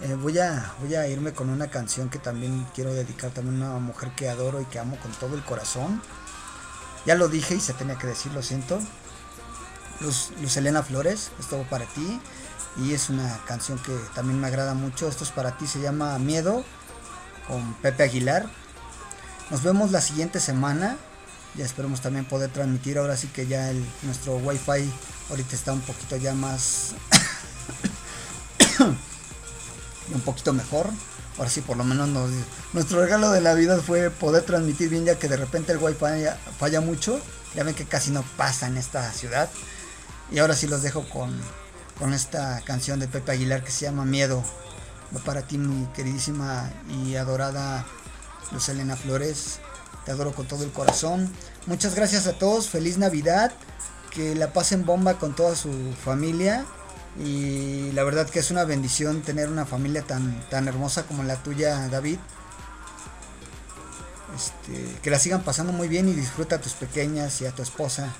Eh, voy, a, voy a irme con una canción que también quiero dedicar también a una mujer que adoro y que amo con todo el corazón. Ya lo dije y se tenía que decir, lo siento. Luz, Luz Elena Flores, esto para ti. y es una canción que también me agrada mucho. Esto es para ti, se llama Miedo con Pepe Aguilar. Nos vemos la siguiente semana. Ya esperemos también poder transmitir. Ahora sí que ya el, nuestro wifi ahorita está un poquito ya más... un poquito mejor. Ahora sí, por lo menos nos- nuestro regalo de Navidad fue poder transmitir bien ya que de repente el wifi falla, falla mucho. Ya ven que casi no pasa en esta ciudad. Y ahora sí los dejo con, con esta canción de Pepe Aguilar que se llama Miedo. Va para ti, mi queridísima y adorada Luz Elena Flores. Te adoro con todo el corazón. Muchas gracias a todos. Feliz Navidad. Que la pasen bomba con toda su familia. Y la verdad que es una bendición tener una familia tan, tan hermosa como la tuya, David. Este, que la sigan pasando muy bien y disfruta a tus pequeñas y a tu esposa.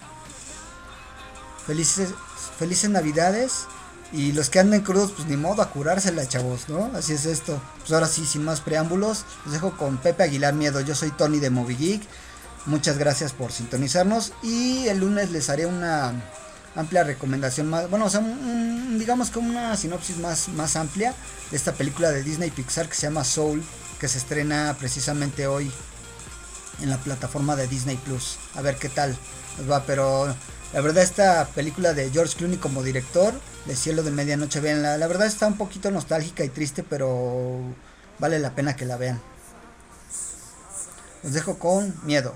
Felices, felices navidades. Y los que anden crudos, pues ni modo a curársela, chavos, ¿no? Así es esto. Pues ahora sí, sin más preámbulos, los dejo con Pepe Aguilar Miedo. Yo soy Tony de Movie Geek. Muchas gracias por sintonizarnos. Y el lunes les haré una amplia recomendación más. Bueno, o sea, digamos que una sinopsis más, más amplia de esta película de Disney Pixar que se llama Soul, que se estrena precisamente hoy en la plataforma de Disney Plus. A ver qué tal nos va, pero la verdad esta película de George Clooney como director de Cielo de Medianoche, veanla. La verdad está un poquito nostálgica y triste, pero vale la pena que la vean. Los dejo con miedo.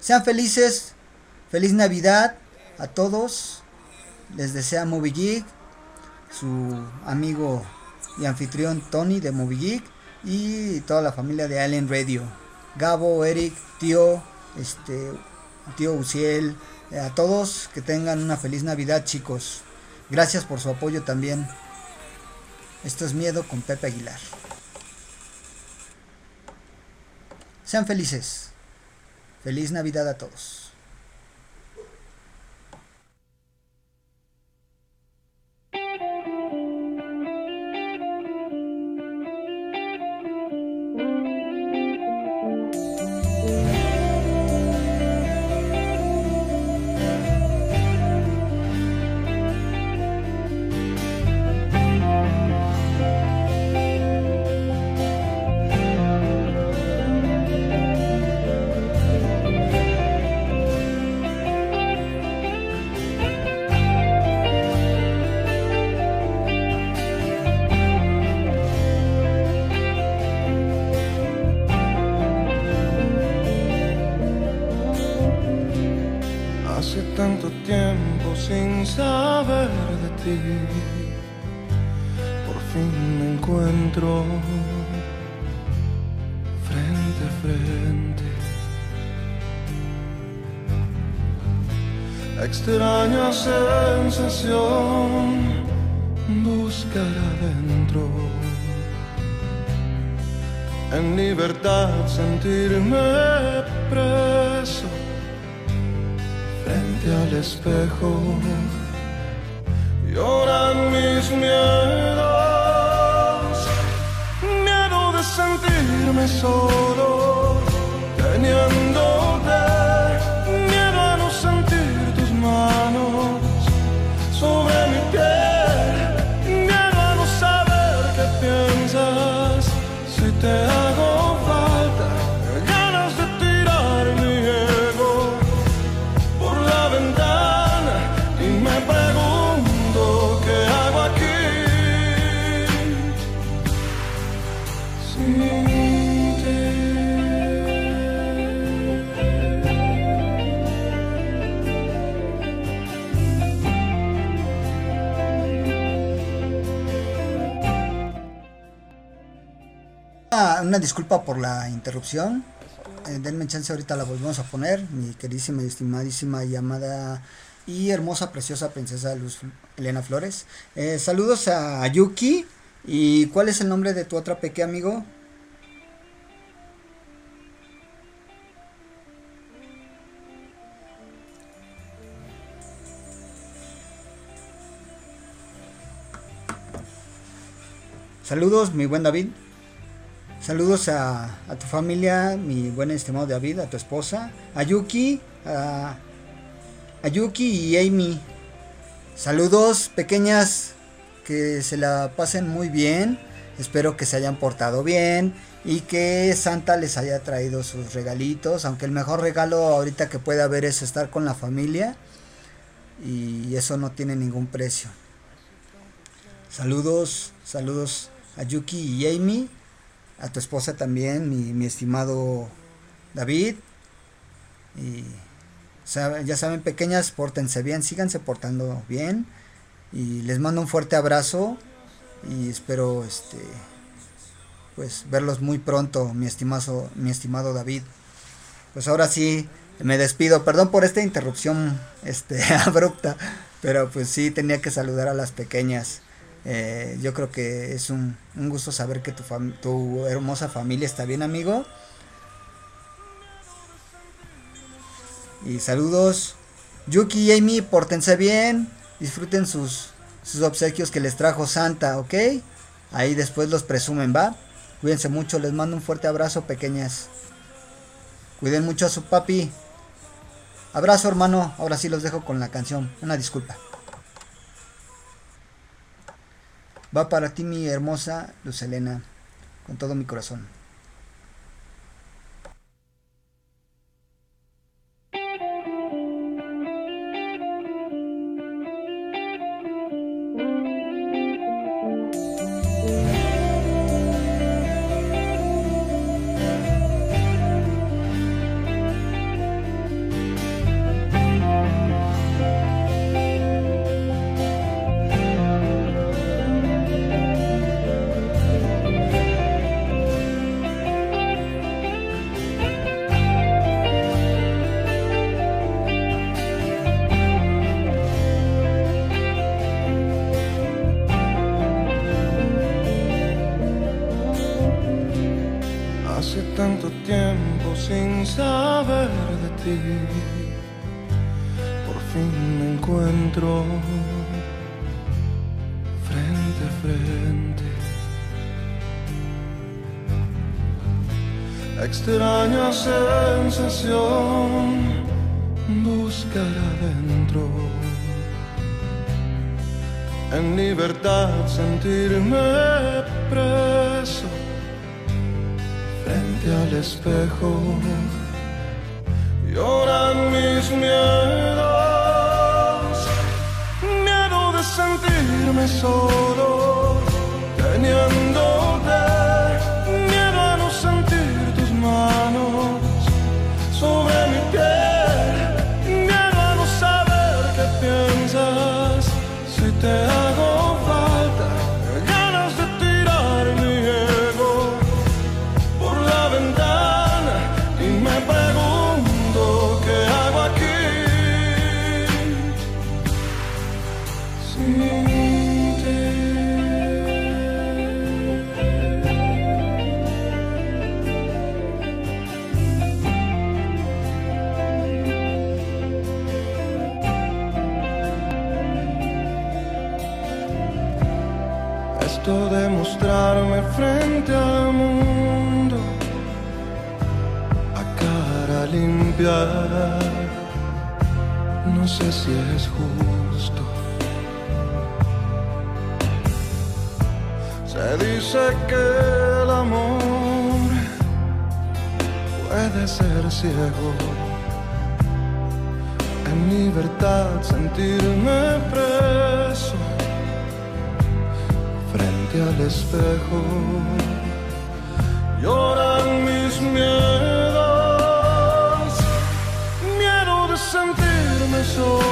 Sean felices, feliz Navidad a todos. Les desea Movie Geek, su amigo y anfitrión Tony de Movie Geek y toda la familia de Alien Radio. Gabo, Eric, tío, este, tío Uciel, a todos que tengan una feliz Navidad, chicos. Gracias por su apoyo también. Esto es Miedo con Pepe Aguilar. Sean felices. Feliz Navidad a todos. Disculpa por la interrupción. Eh, denme chance, ahorita la volvemos a poner. Mi queridísima estimadísima y amada y hermosa, preciosa princesa Luz Elena Flores. Eh, saludos a Yuki. ¿Y cuál es el nombre de tu otra peque amigo? Saludos, mi buen David. Saludos a, tu familia, mi buen estimado David, a tu esposa, a Yuki, a, a Yuki y Amy. Saludos, pequeñas que se la pasen muy bien. Espero que se hayan portado bien y que Santa les haya traído sus regalitos. Aunque el mejor regalo ahorita que puede haber es estar con la familia. Y eso no tiene ningún precio. Saludos, saludos a Yuki y Amy. A tu esposa también, mi, mi estimado David. Y ya saben, pequeñas, pórtense bien, síganse portando bien. Y les mando un fuerte abrazo. Y espero este pues verlos muy pronto, mi estimado, mi estimado David. Pues ahora sí, me despido. Perdón por esta interrupción este, abrupta. Pero pues sí, tenía que saludar a las pequeñas. Eh, yo creo que es un, un gusto saber que tu, tu hermosa familia está bien, amigo. Y saludos. Yuki y Amy, pórtense bien. Disfruten sus, sus obsequios que les trajo Santa, ¿ok? Ahí después los presumen, ¿va? Cuídense mucho, les mando un fuerte abrazo, pequeñas. Cuiden mucho a su papi. Abrazo, hermano. Ahora sí los dejo con la canción. Una disculpa. Va para ti, mi hermosa Luz Helena, con todo mi corazón. Extraña sensación buscar adentro, en libertad sentirme preso frente al espejo lloran mis miedos. Miedo de sentirme solo teniéndote Se dice que el amor puede ser ciego. En libertad sentirme preso frente al espejo. Lloran mis miedos, miedo de sentirme solo,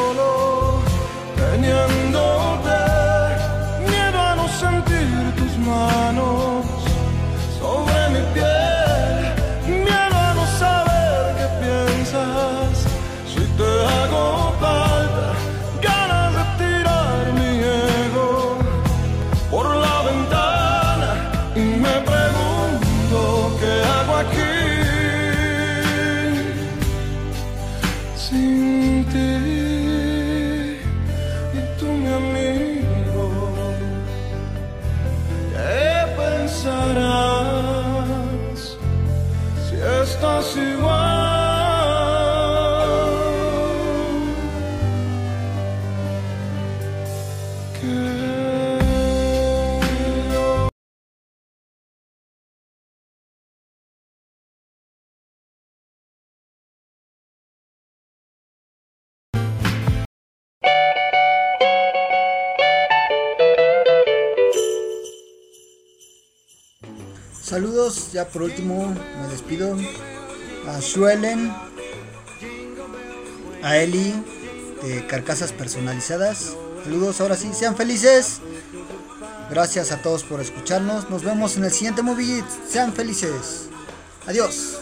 ya por último me despido a Shuelen, a Eli de Carcasas Personalizadas. Saludos, ahora sí, sean felices. Gracias a todos por escucharnos. Nos vemos en el siguiente Movie. Sean felices. Adiós.